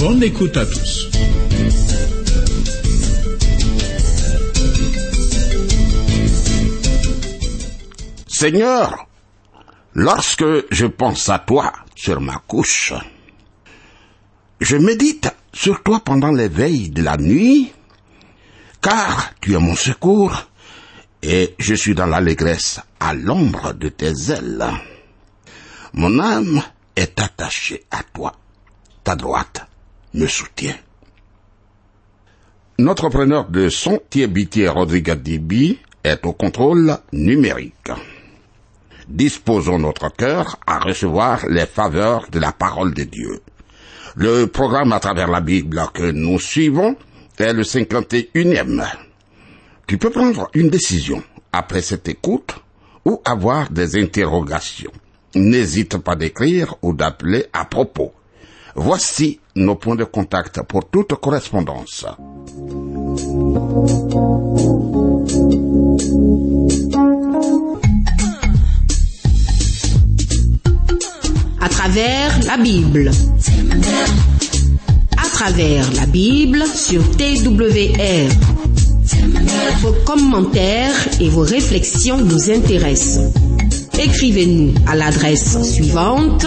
Bonne écoute à tous. Seigneur, lorsque je pense à toi sur ma couche, je médite sur toi pendant les veilles de la nuit, car tu es mon secours et je suis dans l'allégresse à l'ombre de tes ailes. Mon âme est attachée à toi. Ta droite me soutient. Notre preneur de son, Thierry Rodriguez Dibi, est au contrôle numérique. Disposons notre cœur à recevoir les faveurs de la parole de Dieu. Le programme à travers la Bible que nous suivons est le 51e. Tu peux prendre une décision après cette écoute ou avoir des interrogations. N'hésite pas d'écrire ou d'appeler à propos. Voici nos points de contact pour toute correspondance. À travers la Bible. À travers la Bible sur TWR. Vos commentaires et vos réflexions nous intéressent. Écrivez-nous à l'adresse suivante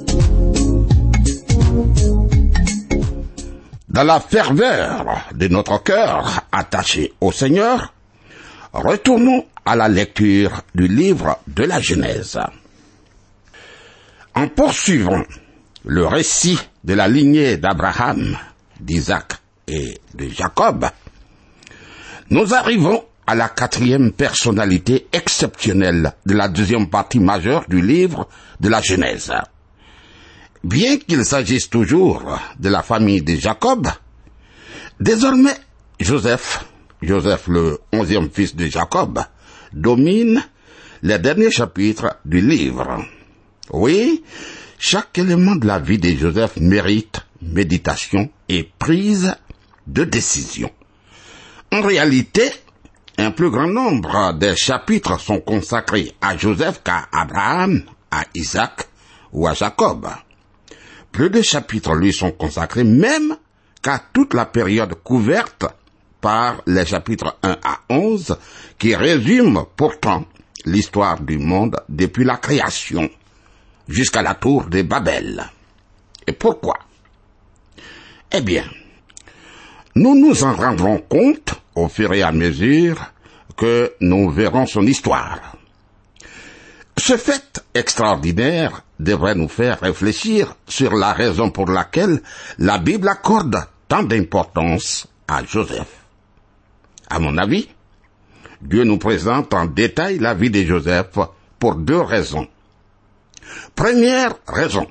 Dans la ferveur de notre cœur attaché au Seigneur, retournons à la lecture du livre de la Genèse. En poursuivant le récit de la lignée d'Abraham, d'Isaac et de Jacob, nous arrivons à la quatrième personnalité exceptionnelle de la deuxième partie majeure du livre de la Genèse. Bien qu'il s'agisse toujours de la famille de Jacob, désormais Joseph, Joseph le onzième fils de Jacob, domine les derniers chapitres du livre. Oui, chaque élément de la vie de Joseph mérite méditation et prise de décision. En réalité, un plus grand nombre des chapitres sont consacrés à Joseph qu'à Abraham, à Isaac ou à Jacob. Plus de chapitres lui sont consacrés même qu'à toute la période couverte par les chapitres 1 à 11 qui résument pourtant l'histoire du monde depuis la création jusqu'à la tour de Babel. Et pourquoi? Eh bien, nous nous en rendrons compte au fur et à mesure que nous verrons son histoire. Ce fait extraordinaire devrait nous faire réfléchir sur la raison pour laquelle la Bible accorde tant d'importance à Joseph. À mon avis, Dieu nous présente en détail la vie de Joseph pour deux raisons. Première raison,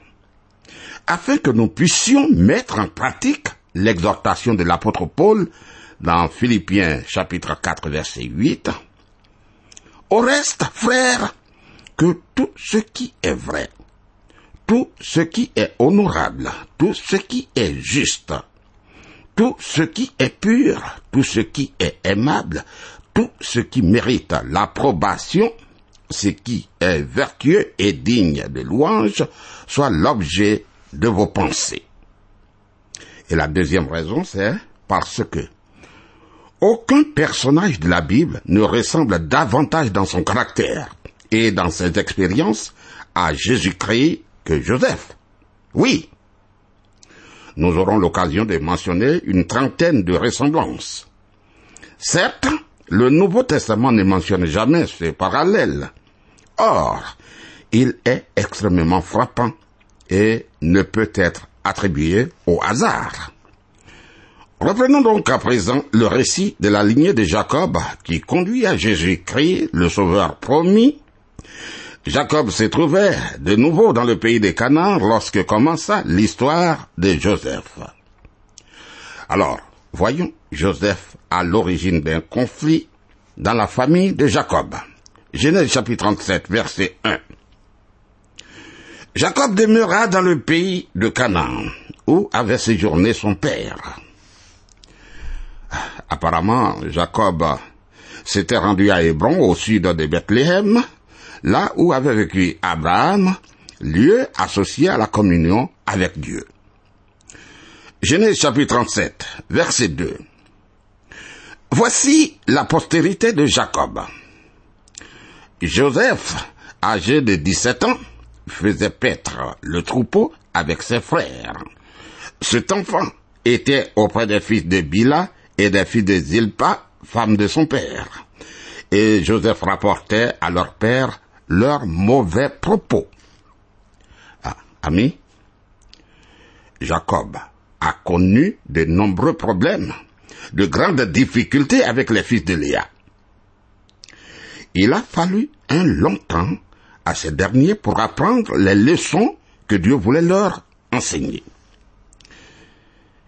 afin que nous puissions mettre en pratique l'exhortation de l'apôtre Paul dans Philippiens chapitre 4 verset 8. Au reste, frères, que tout ce qui est vrai, tout ce qui est honorable, tout ce qui est juste, tout ce qui est pur, tout ce qui est aimable, tout ce qui mérite l'approbation, ce qui est vertueux et digne de louange, soit l'objet de vos pensées. Et la deuxième raison, c'est parce que aucun personnage de la Bible ne ressemble davantage dans son caractère et dans ses expériences à Jésus-Christ que Joseph. Oui. nous aurons l'occasion de mentionner une trentaine de ressemblances. Certes, le Nouveau Testament ne mentionne jamais ces parallèles. Or, il est extrêmement frappant et ne peut être attribué au hasard. Reprenons donc à présent le récit de la lignée de Jacob qui conduit à Jésus-Christ, le Sauveur promis. Jacob se trouvait de nouveau dans le pays des Canaan lorsque commença l'histoire de Joseph. Alors, voyons Joseph à l'origine d'un conflit dans la famille de Jacob. Genèse chapitre 37, verset 1. Jacob demeura dans le pays de Canaan, où avait séjourné son père. Apparemment, Jacob s'était rendu à Hébron, au sud de Bethléem, là où avait vécu Abraham, lieu associé à la communion avec Dieu. Genèse chapitre 37, verset 2. Voici la postérité de Jacob. Joseph, âgé de 17 ans, faisait paître le troupeau avec ses frères. Cet enfant était auprès des fils de Bila et des fils de Zilpa, femme de son père. Et Joseph rapportait à leur père leurs mauvais propos. Ah, ami, Jacob a connu de nombreux problèmes, de grandes difficultés avec les fils de Léa. Il a fallu un long temps à ces derniers pour apprendre les leçons que Dieu voulait leur enseigner.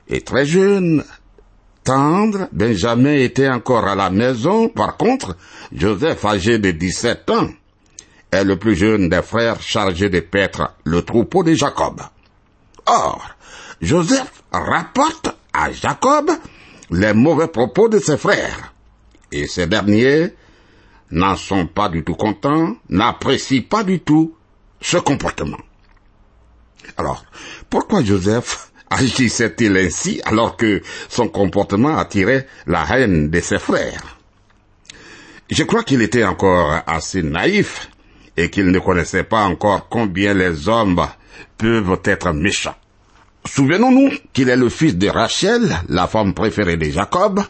Et très jeune, tendre, Benjamin était encore à la maison. Par contre, Joseph, âgé de 17 ans, est le plus jeune des frères chargé de paître le troupeau de Jacob. Or, Joseph rapporte à Jacob les mauvais propos de ses frères. Et ces derniers n'en sont pas du tout contents, n'apprécient pas du tout ce comportement. Alors, pourquoi Joseph agissait-il ainsi alors que son comportement attirait la haine de ses frères? Je crois qu'il était encore assez naïf et qu'il ne connaissait pas encore combien les hommes peuvent être méchants. Souvenons-nous qu'il est le fils de Rachel, la femme préférée de Jacob,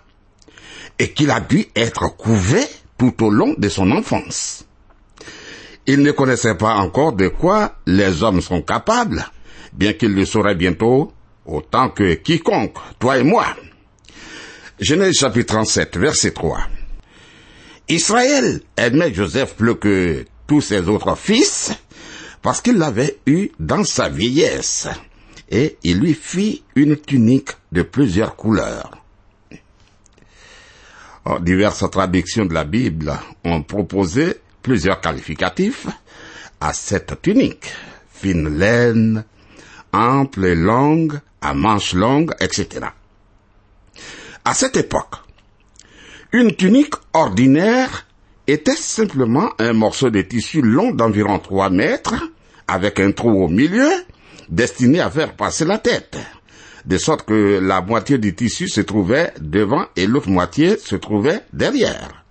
et qu'il a dû être couvé tout au long de son enfance. Il ne connaissait pas encore de quoi les hommes sont capables, bien qu'il le saurait bientôt autant que quiconque, toi et moi. Genèse chapitre 37, verset 3. Israël aimait Joseph plus que ses autres fils, parce qu'il l'avait eu dans sa vieillesse, et il lui fit une tunique de plusieurs couleurs. Diverses traductions de la Bible ont proposé plusieurs qualificatifs à cette tunique. Fine laine, ample et longue, à manches longues, etc. À cette époque, une tunique ordinaire était simplement un morceau de tissu long d'environ 3 mètres, avec un trou au milieu, destiné à faire passer la tête de sorte que la moitié du tissu se trouvait devant et l'autre moitié se trouvait derrière.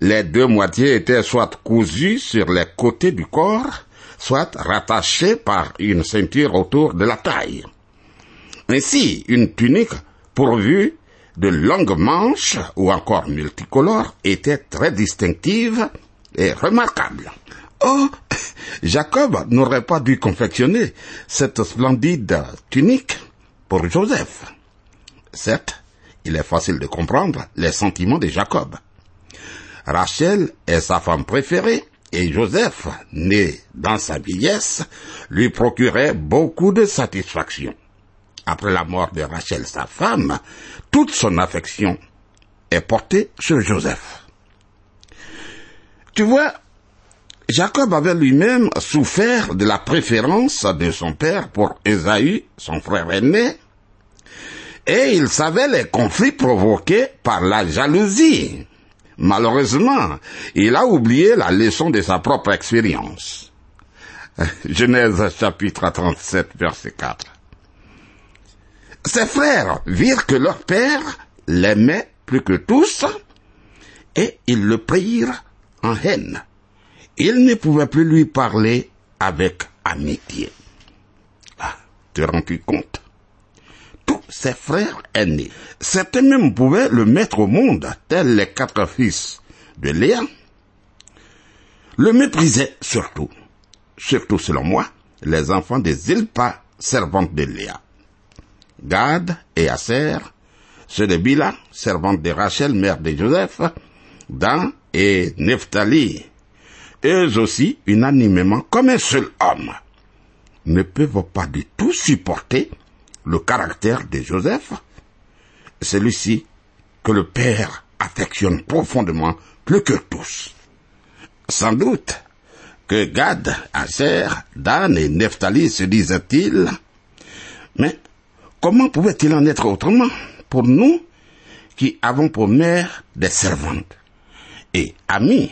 Les deux moitiés étaient soit cousues sur les côtés du corps, soit rattachées par une ceinture autour de la taille. Ainsi, une tunique pourvue de longues manches ou encore multicolores était très distinctive et remarquable. Oh, Jacob n'aurait pas dû confectionner cette splendide tunique pour Joseph. Certes, il est facile de comprendre les sentiments de Jacob. Rachel est sa femme préférée et Joseph, né dans sa vieillesse, lui procurait beaucoup de satisfaction. Après la mort de Rachel, sa femme, toute son affection est portée sur Joseph. Tu vois, Jacob avait lui-même souffert de la préférence de son père pour Ésaü, son frère aîné, et il savait les conflits provoqués par la jalousie. Malheureusement, il a oublié la leçon de sa propre expérience. Genèse chapitre 37 verset 4. Ses frères virent que leur père l'aimait plus que tous et ils le prirent en haine. Ils ne pouvaient plus lui parler avec amitié. Ah, te rends-tu compte tous ses frères aînés. Certains même pouvaient le mettre au monde, tels les quatre fils de Léa. Le méprisaient surtout, surtout selon moi, les enfants des Zilpa, servantes de Léa. Gad et Aser, ceux de Bila, servante de Rachel, mère de Joseph, Dan et Nephtali, eux aussi, unanimement, comme un seul homme, ne peuvent pas du tout supporter le caractère de Joseph, celui-ci que le Père affectionne profondément plus que tous. Sans doute que Gad, Aser, Dan et Nephtali se disaient-ils, mais comment pouvait-il en être autrement pour nous qui avons pour mère des servantes? Et amis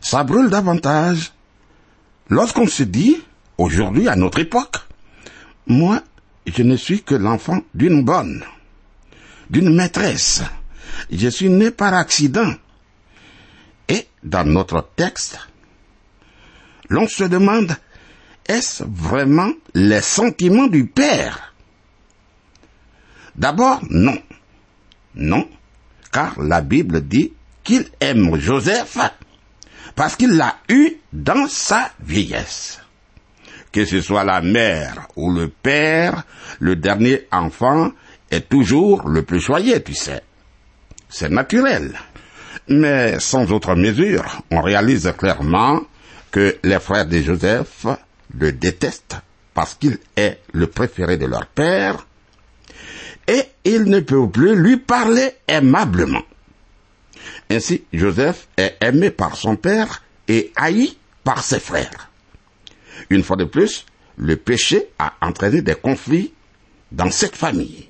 Ça brûle davantage lorsqu'on se dit, aujourd'hui à notre époque, moi, je ne suis que l'enfant d'une bonne, d'une maîtresse. Je suis né par accident. Et dans notre texte, l'on se demande, est-ce vraiment les sentiments du Père D'abord, non. Non, car la Bible dit qu'il aime Joseph parce qu'il l'a eu dans sa vieillesse. Que ce soit la mère ou le père, le dernier enfant est toujours le plus choyé, tu sais. C'est naturel. Mais sans autre mesure, on réalise clairement que les frères de Joseph le détestent parce qu'il est le préféré de leur père et ils ne peuvent plus lui parler aimablement. Ainsi, Joseph est aimé par son père et haï par ses frères. Une fois de plus, le péché a entraîné des conflits dans cette famille.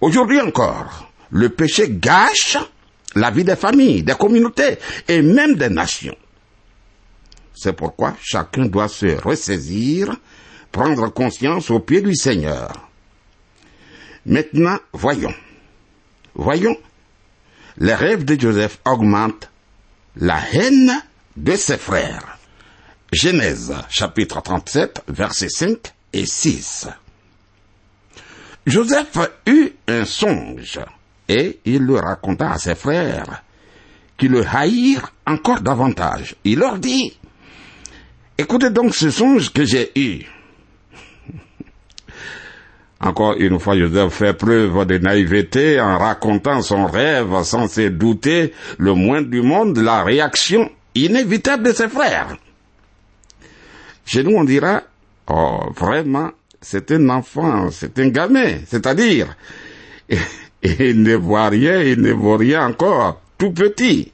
Aujourd'hui encore, le péché gâche la vie des familles, des communautés et même des nations. C'est pourquoi chacun doit se ressaisir, prendre conscience au pied du Seigneur. Maintenant, voyons. Voyons. Les rêves de Joseph augmentent la haine de ses frères. Genèse chapitre 37 versets 5 et 6. Joseph eut un songe et il le raconta à ses frères qui le haïrent encore davantage. Il leur dit, écoutez donc ce songe que j'ai eu. Encore une fois, Joseph fait preuve de naïveté en racontant son rêve sans se douter le moins du monde de la réaction inévitable de ses frères. Chez nous, on dira, oh, vraiment, c'est un enfant, c'est un gamin, c'est-à-dire, il ne voit rien, il ne voit rien encore, tout petit.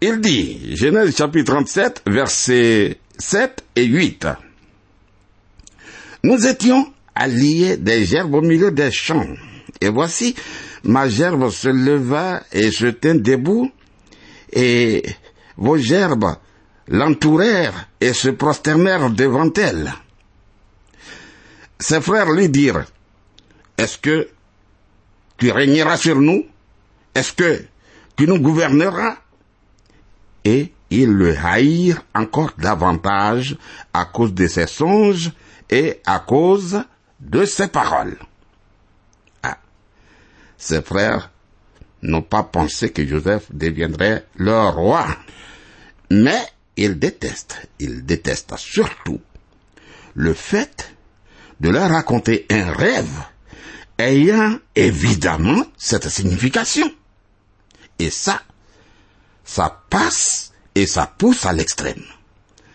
Il dit, Genèse chapitre 37, versets 7 et 8. Nous étions alliés des gerbes au milieu des champs. Et voici, ma gerbe se leva et se tint debout, et vos gerbes l'entourèrent et se prosternèrent devant elle. Ses frères lui dirent, Est-ce que tu régneras sur nous? Est-ce que tu nous gouverneras? Et ils le haïrent encore davantage à cause de ses songes et à cause de ses paroles. Ah, ses frères n'ont pas pensé que Joseph deviendrait leur roi. Mais ils détestent, ils détestent surtout le fait de leur raconter un rêve ayant évidemment cette signification. Et ça, ça passe et ça pousse à l'extrême.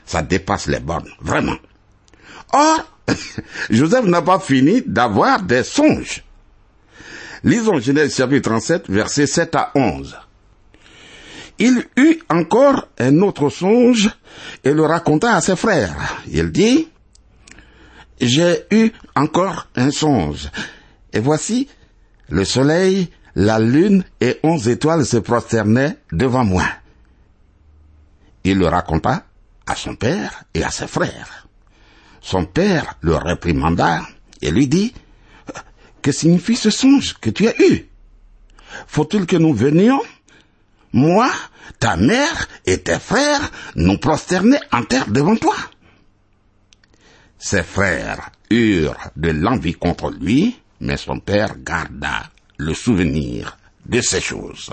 Ça dépasse les bornes, vraiment. Or, Joseph n'a pas fini d'avoir des songes. Lisons Genèse chapitre 37, versets 7 à 11. Il eut encore un autre songe et le raconta à ses frères. Il dit, j'ai eu encore un songe. Et voici, le soleil, la lune et onze étoiles se prosternaient devant moi. Il le raconta à son père et à ses frères. Son père le réprimanda et lui dit, que signifie ce songe que tu as eu? Faut-il que nous venions? Moi, ta mère et tes frères nous prosterner en terre devant toi Ses frères eurent de l'envie contre lui, mais son père garda le souvenir de ces choses.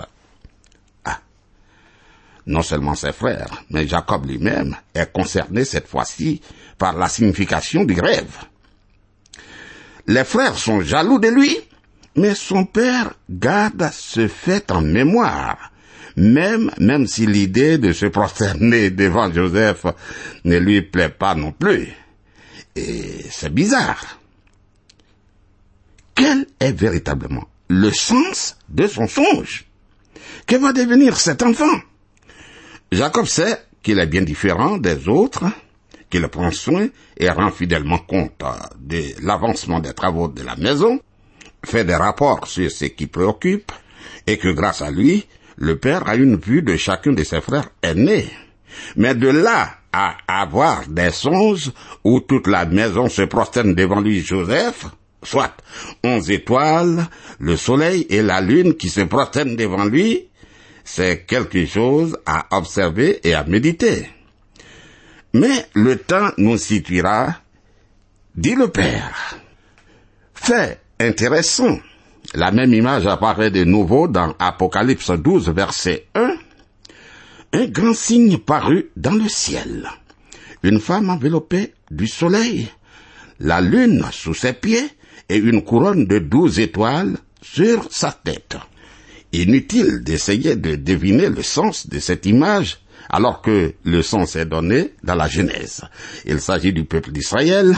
Non seulement ses frères, mais Jacob lui-même est concerné cette fois-ci par la signification du rêve. Les frères sont jaloux de lui, mais son père garde ce fait en mémoire, même, même si l'idée de se prosterner devant Joseph ne lui plaît pas non plus. Et c'est bizarre. Quel est véritablement le sens de son songe? Que va devenir cet enfant? Jacob sait qu'il est bien différent des autres, qu'il prend soin et rend fidèlement compte de l'avancement des travaux de la maison, fait des rapports sur ce qui préoccupe, et que grâce à lui, le père a une vue de chacun de ses frères aînés. Mais de là à avoir des songes où toute la maison se prosterne devant lui Joseph, soit onze étoiles, le soleil et la lune qui se prosternent devant lui, c'est quelque chose à observer et à méditer. Mais le temps nous situera, dit le Père. Fait intéressant. La même image apparaît de nouveau dans Apocalypse 12, verset 1. Un grand signe parut dans le ciel. Une femme enveloppée du soleil, la lune sous ses pieds et une couronne de douze étoiles sur sa tête. Inutile d'essayer de deviner le sens de cette image alors que le sens est donné dans la Genèse. Il s'agit du peuple d'Israël,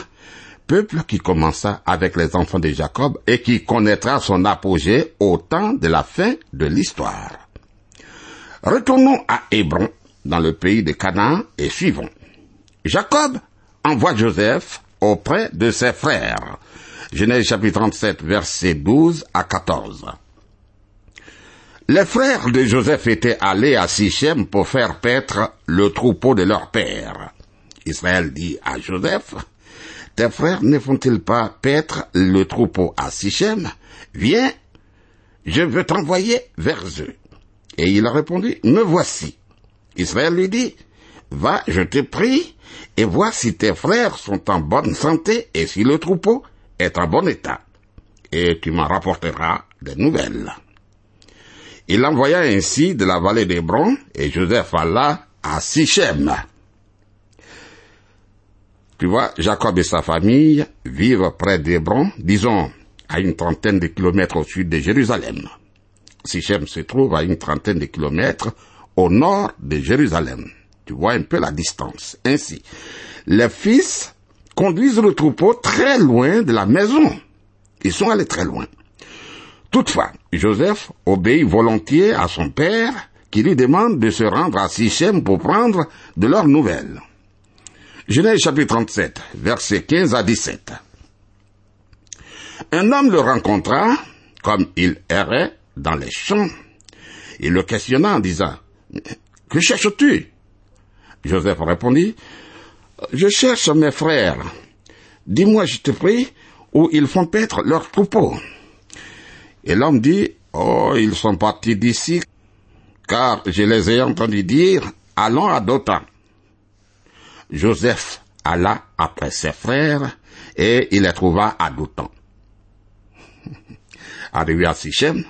peuple qui commença avec les enfants de Jacob et qui connaîtra son apogée au temps de la fin de l'histoire. Retournons à Hébron, dans le pays de Canaan, et suivons. Jacob envoie Joseph auprès de ses frères. Genèse chapitre 37, versets 12 à 14. Les frères de Joseph étaient allés à Sichem pour faire paître le troupeau de leur père. Israël dit à Joseph, tes frères ne font-ils pas paître le troupeau à Sichem? Viens, je veux t'envoyer vers eux. Et il a répondu, me voici. Israël lui dit, va, je te prie, et vois si tes frères sont en bonne santé et si le troupeau est en bon état. Et tu m'en rapporteras des nouvelles. Il envoya ainsi de la vallée d'Hébron, et Joseph alla à Sichem. Tu vois, Jacob et sa famille vivent près d'Hébron, disons à une trentaine de kilomètres au sud de Jérusalem. Sichem se trouve à une trentaine de kilomètres au nord de Jérusalem. Tu vois un peu la distance. Ainsi, les fils conduisent le troupeau très loin de la maison. Ils sont allés très loin. Toutefois, Joseph obéit volontiers à son père qui lui demande de se rendre à Sichem pour prendre de leurs nouvelles. Genèse chapitre 37, versets 15 à 17. Un homme le rencontra, comme il errait dans les champs. Il le questionna en disant, Que cherches-tu? Joseph répondit, Je cherche mes frères. Dis-moi, je te prie, où ils font paître leurs troupeaux. Et l'homme dit, Oh, ils sont partis d'ici, car je les ai entendus dire, allons à Dothan. Joseph alla après ses frères, et il les trouva à Dothan. Arrivé à Sichem,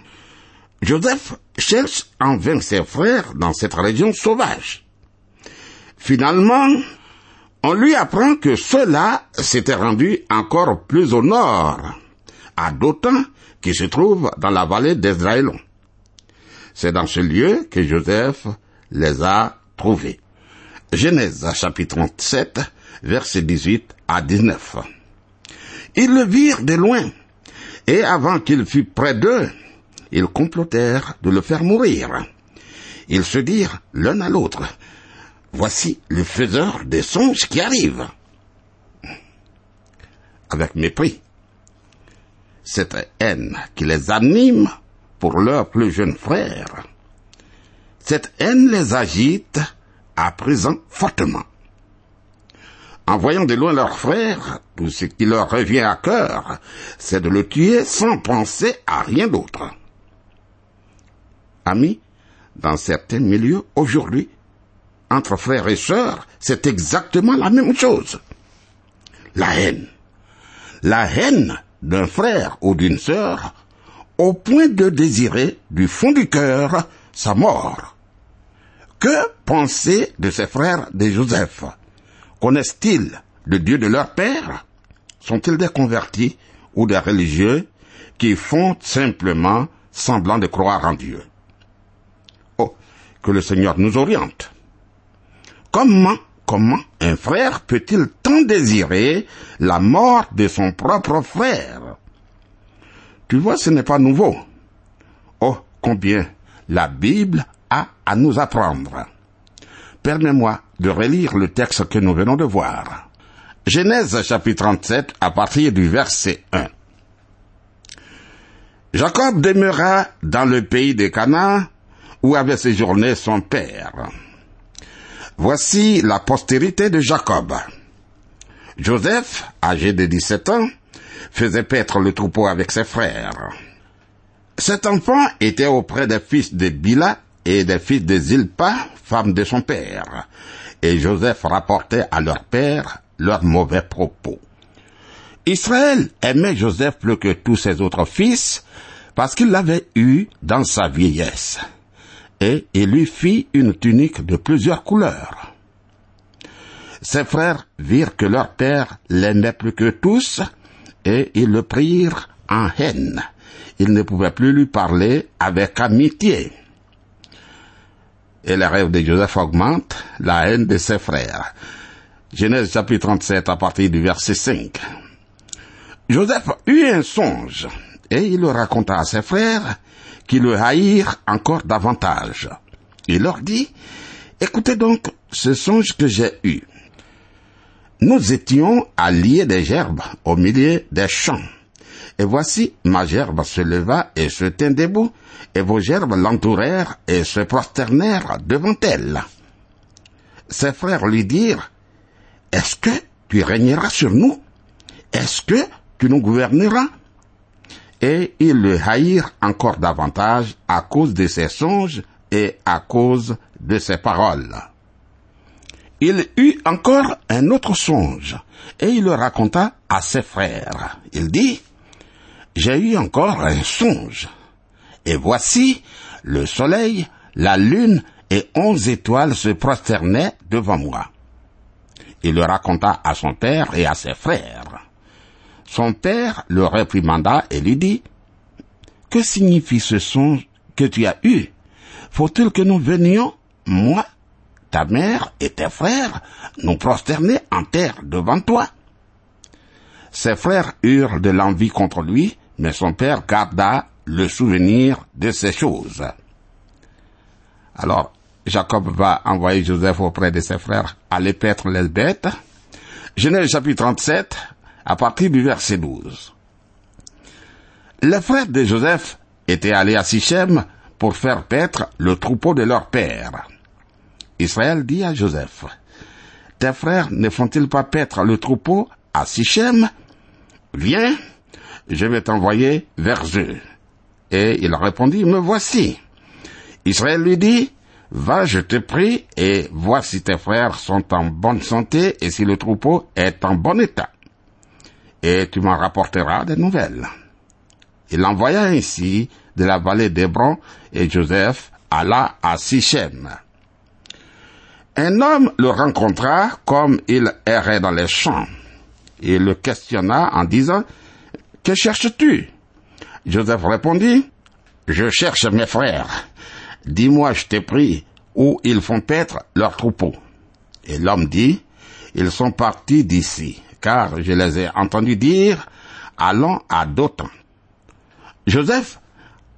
Joseph cherche en vain ses frères dans cette région sauvage. Finalement, on lui apprend que ceux-là s'étaient rendus encore plus au nord, à qui se trouve dans la vallée d'Ezraëlon. C'est dans ce lieu que Joseph les a trouvés. Genèse chapitre 37, versets 18 à 19. Ils le virent de loin, et avant qu'il fût près d'eux, ils complotèrent de le faire mourir. Ils se dirent l'un à l'autre, Voici le faiseur des songes qui arrive. Avec mépris. Cette haine qui les anime pour leur plus jeune frère. Cette haine les agite à présent fortement. En voyant de loin leur frère, tout ce qui leur revient à cœur, c'est de le tuer sans penser à rien d'autre. Amis, dans certains milieux aujourd'hui, entre frères et sœurs, c'est exactement la même chose. La haine. la haine d'un frère ou d'une sœur au point de désirer du fond du cœur sa mort. Que penser de ces frères de Joseph? Connaissent-ils le Dieu de leur père? Sont-ils des convertis ou des religieux qui font simplement semblant de croire en Dieu? Oh, que le Seigneur nous oriente. Comment, comment un frère peut-il tant désirer la mort de son propre frère? Tu vois, ce n'est pas nouveau. Oh, combien la Bible a à nous apprendre. Permets-moi de relire le texte que nous venons de voir. Genèse chapitre 37 à partir du verset 1. Jacob demeura dans le pays de Canaan où avait séjourné son père. Voici la postérité de Jacob. Joseph, âgé de 17 ans, faisait paître le troupeau avec ses frères. Cet enfant était auprès des fils de Bila et des fils de Zilpa, femme de son père, et Joseph rapportait à leur père leurs mauvais propos. Israël aimait Joseph plus que tous ses autres fils, parce qu'il l'avait eu dans sa vieillesse, et il lui fit une tunique de plusieurs couleurs. Ses frères virent que leur père l'aimait plus que tous, et ils le prirent en haine. Ils ne pouvaient plus lui parler avec amitié. Et le rêve de Joseph augmente la haine de ses frères. Genèse chapitre 37 à partir du verset 5. Joseph eut un songe, et il le raconta à ses frères, qui le haïrent encore davantage. Il leur dit, écoutez donc ce songe que j'ai eu. Nous étions alliés des gerbes au milieu des champs. Et voici, ma gerbe se leva et se tint debout, et vos gerbes l'entourèrent et se prosternèrent devant elle. Ses frères lui dirent, Est-ce que tu régneras sur nous? Est-ce que tu nous gouverneras? Et ils le haïrent encore davantage à cause de ses songes et à cause de ses paroles. Il eut encore un autre songe, et il le raconta à ses frères. Il dit, J'ai eu encore un songe, et voici, le soleil, la lune et onze étoiles se prosternaient devant moi. Il le raconta à son père et à ses frères. Son père le réprimanda et lui dit, Que signifie ce songe que tu as eu? Faut-il que nous venions, moi, ta mère et tes frères, nous prosterner en terre devant toi? Ses frères eurent de l'envie contre lui, mais son père garda le souvenir de ces choses. Alors, Jacob va envoyer Joseph auprès de ses frères aller paître les bêtes. Genèse chapitre 37, à partir du verset 12. Les frères de Joseph étaient allés à Sichem pour faire paître le troupeau de leur père. Israël dit à Joseph, Tes frères ne font-ils pas paître le troupeau à Sichem? Viens, je vais t'envoyer vers eux. Et il répondit, Me voici. Israël lui dit, Va, je te prie, et vois si tes frères sont en bonne santé et si le troupeau est en bon état. Et tu m'en rapporteras des nouvelles. Il envoya ainsi de la vallée d'Hébron et Joseph alla à Sichem. Un homme le rencontra comme il errait dans les champs. Il le questionna en disant, Que cherches-tu? Joseph répondit, Je cherche mes frères. Dis-moi, je t'ai pris, où ils font paître leurs troupeaux? Et l'homme dit, Ils sont partis d'ici, car je les ai entendus dire, Allons à Dothan. Joseph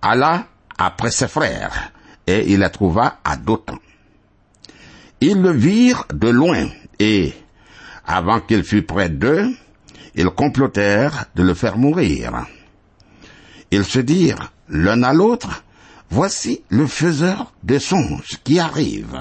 alla après ses frères, et il les trouva à Dothan. Ils le virent de loin, et, avant qu'il fût près d'eux, ils complotèrent de le faire mourir. Ils se dirent l'un à l'autre, Voici le faiseur des songes qui arrive.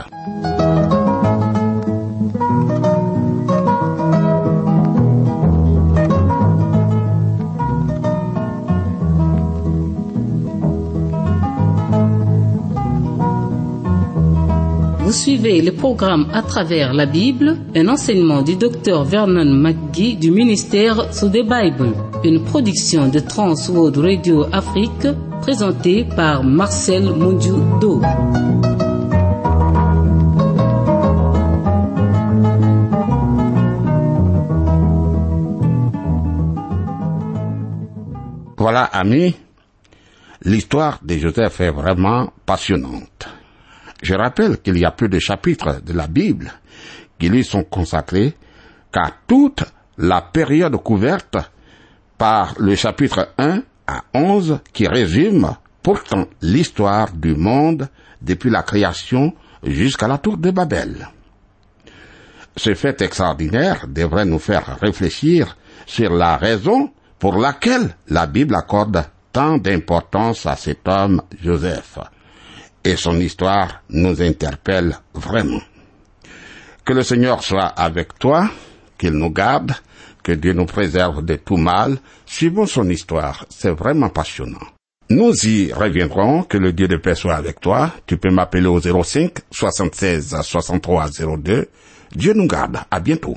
Vous suivez le programme à travers la Bible, un enseignement du docteur Vernon McGee du ministère sous the Bible, une production de Trans World Radio Afrique présentée par Marcel Mondiou-Do. Voilà, amis, l'histoire de Joseph est vraiment passionnante. Je rappelle qu'il y a plus de chapitres de la Bible qui lui sont consacrés qu'à toute la période couverte par le chapitre 1 à 11 qui résume pourtant l'histoire du monde depuis la création jusqu'à la tour de Babel. Ce fait extraordinaire devrait nous faire réfléchir sur la raison pour laquelle la Bible accorde tant d'importance à cet homme Joseph. Et son histoire nous interpelle vraiment. Que le Seigneur soit avec toi, qu'il nous garde, que Dieu nous préserve de tout mal. Suivons son histoire, c'est vraiment passionnant. Nous y reviendrons, que le Dieu de paix soit avec toi. Tu peux m'appeler au 05 76 63 02. Dieu nous garde, à bientôt.